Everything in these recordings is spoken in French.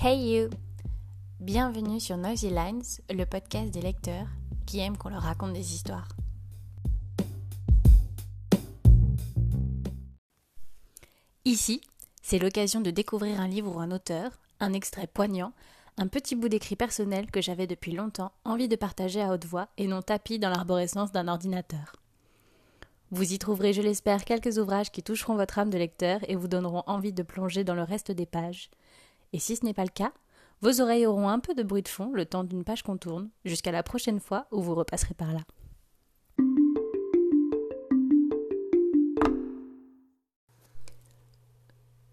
Hey you Bienvenue sur Noisy Lines, le podcast des lecteurs qui aiment qu'on leur raconte des histoires. Ici, c'est l'occasion de découvrir un livre ou un auteur, un extrait poignant, un petit bout d'écrit personnel que j'avais depuis longtemps envie de partager à haute voix et non tapis dans l'arborescence d'un ordinateur. Vous y trouverez, je l'espère, quelques ouvrages qui toucheront votre âme de lecteur et vous donneront envie de plonger dans le reste des pages. Et si ce n'est pas le cas, vos oreilles auront un peu de bruit de fond le temps d'une page qu'on tourne, jusqu'à la prochaine fois où vous repasserez par là.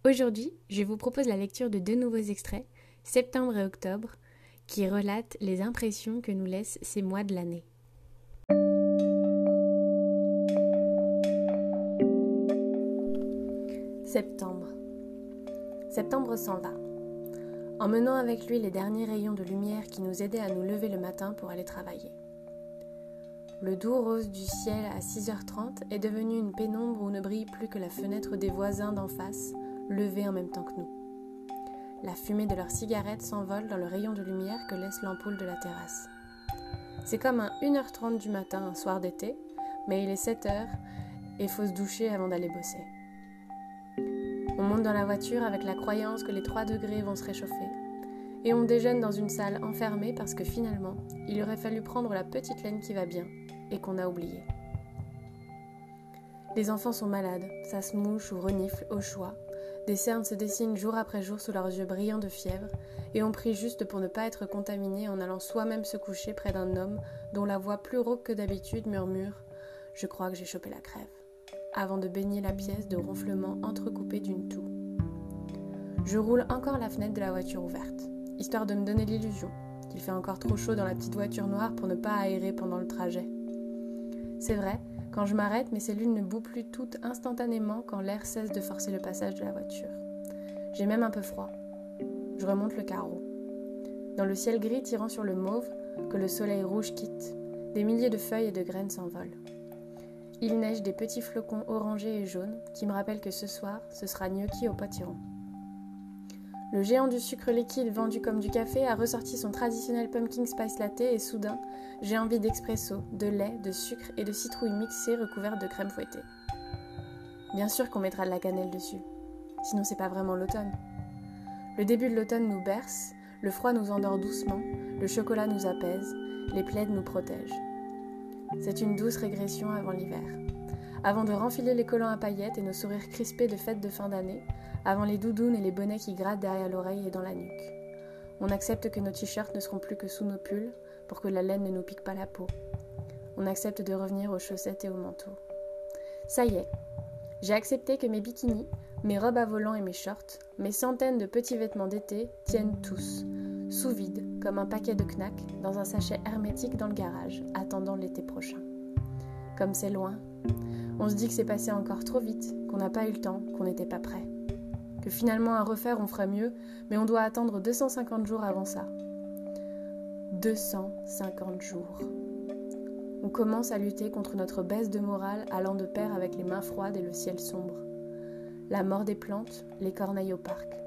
Aujourd'hui, je vous propose la lecture de deux nouveaux extraits, septembre et octobre, qui relatent les impressions que nous laissent ces mois de l'année. Septembre. Septembre s'en va. Emmenant avec lui les derniers rayons de lumière qui nous aidaient à nous lever le matin pour aller travailler. Le doux rose du ciel à 6h30 est devenu une pénombre où ne brille plus que la fenêtre des voisins d'en face, levée en même temps que nous. La fumée de leurs cigarettes s'envole dans le rayon de lumière que laisse l'ampoule de la terrasse. C'est comme un 1h30 du matin un soir d'été, mais il est 7h et faut se doucher avant d'aller bosser. On monte dans la voiture avec la croyance que les 3 degrés vont se réchauffer. Et on déjeune dans une salle enfermée parce que finalement, il aurait fallu prendre la petite laine qui va bien et qu'on a oublié. Les enfants sont malades, ça se mouche ou renifle au choix. Des cernes se dessinent jour après jour sous leurs yeux brillants de fièvre, et on prie juste pour ne pas être contaminé en allant soi-même se coucher près d'un homme dont la voix plus rauque que d'habitude murmure Je crois que j'ai chopé la crève avant de baigner la pièce de ronflements entrecoupés d'une toux. Je roule encore la fenêtre de la voiture ouverte, histoire de me donner l'illusion qu'il fait encore trop chaud dans la petite voiture noire pour ne pas aérer pendant le trajet. C'est vrai, quand je m'arrête, mes cellules ne bouent plus toutes instantanément quand l'air cesse de forcer le passage de la voiture. J'ai même un peu froid. Je remonte le carreau. Dans le ciel gris tirant sur le mauve, que le soleil rouge quitte, des milliers de feuilles et de graines s'envolent. Il neige des petits flocons orangés et jaunes qui me rappellent que ce soir, ce sera gnocchi au potiron. Le géant du sucre liquide vendu comme du café a ressorti son traditionnel pumpkin spice latte et soudain, j'ai envie d'expresso, de lait, de sucre et de citrouille mixée recouverte de crème fouettée. Bien sûr qu'on mettra de la cannelle dessus, sinon c'est pas vraiment l'automne. Le début de l'automne nous berce, le froid nous endort doucement, le chocolat nous apaise, les plaides nous protègent. C'est une douce régression avant l'hiver. Avant de renfiler les collants à paillettes et nos sourires crispés de fête de fin d'année, avant les doudounes et les bonnets qui grattent derrière l'oreille et dans la nuque. On accepte que nos t-shirts ne seront plus que sous nos pulls pour que la laine ne nous pique pas la peau. On accepte de revenir aux chaussettes et aux manteaux. Ça y est, j'ai accepté que mes bikinis, mes robes à volant et mes shorts, mes centaines de petits vêtements d'été tiennent tous, sous vide, comme un paquet de knack, dans un sachet hermétique dans le garage, attendant l'été prochain. Comme c'est loin, on se dit que c'est passé encore trop vite, qu'on n'a pas eu le temps, qu'on n'était pas prêt. Que finalement à refaire on ferait mieux, mais on doit attendre 250 jours avant ça. 250 jours. On commence à lutter contre notre baisse de morale allant de pair avec les mains froides et le ciel sombre. La mort des plantes, les corneilles au parc.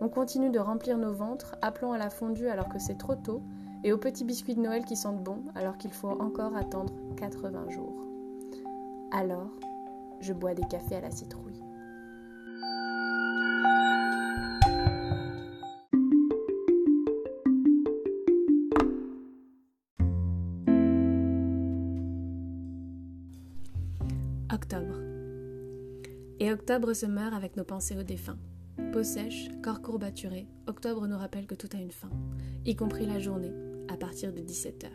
On continue de remplir nos ventres, appelant à la fondue alors que c'est trop tôt, et aux petits biscuits de Noël qui sentent bon alors qu'il faut encore attendre 80 jours. Alors, je bois des cafés à la citrouille. Octobre. Et octobre se meurt avec nos pensées aux défunts. Peau sèche, corps courbaturé, octobre nous rappelle que tout a une fin, y compris la journée, à partir de 17h.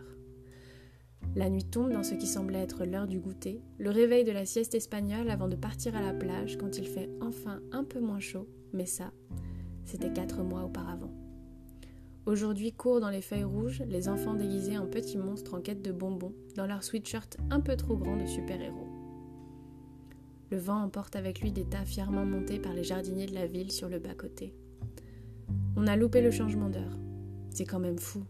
La nuit tombe dans ce qui semblait être l'heure du goûter, le réveil de la sieste espagnole avant de partir à la plage quand il fait enfin un peu moins chaud, mais ça, c'était quatre mois auparavant. Aujourd'hui courent dans les feuilles rouges les enfants déguisés en petits monstres en quête de bonbons, dans leur sweatshirt un peu trop grand de super-héros. Le vent emporte avec lui des tas fièrement montés par les jardiniers de la ville sur le bas-côté. On a loupé le changement d'heure. C'est quand même fou.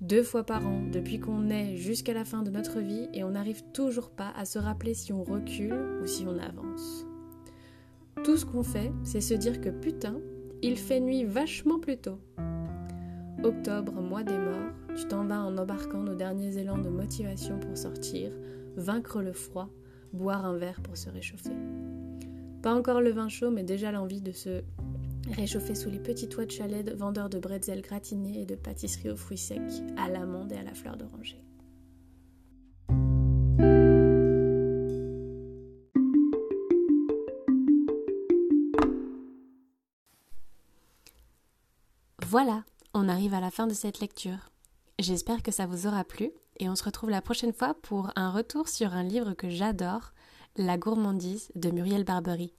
Deux fois par an, depuis qu'on est jusqu'à la fin de notre vie, et on n'arrive toujours pas à se rappeler si on recule ou si on avance. Tout ce qu'on fait, c'est se dire que putain, Il fait nuit vachement plus tôt. Octobre, mois des morts, tu t'en vas en embarquant nos derniers élans de motivation pour sortir, vaincre le froid, boire un verre pour se réchauffer. Pas encore le vin chaud, mais déjà l'envie de se réchauffer sous les petits toits de chalet vendeurs de bretzels gratinés et de pâtisseries aux fruits secs, à l'amande et à la fleur d'oranger. Voilà, on arrive à la fin de cette lecture. J'espère que ça vous aura plu et on se retrouve la prochaine fois pour un retour sur un livre que j'adore, La gourmandise de Muriel Barbery.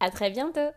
À très bientôt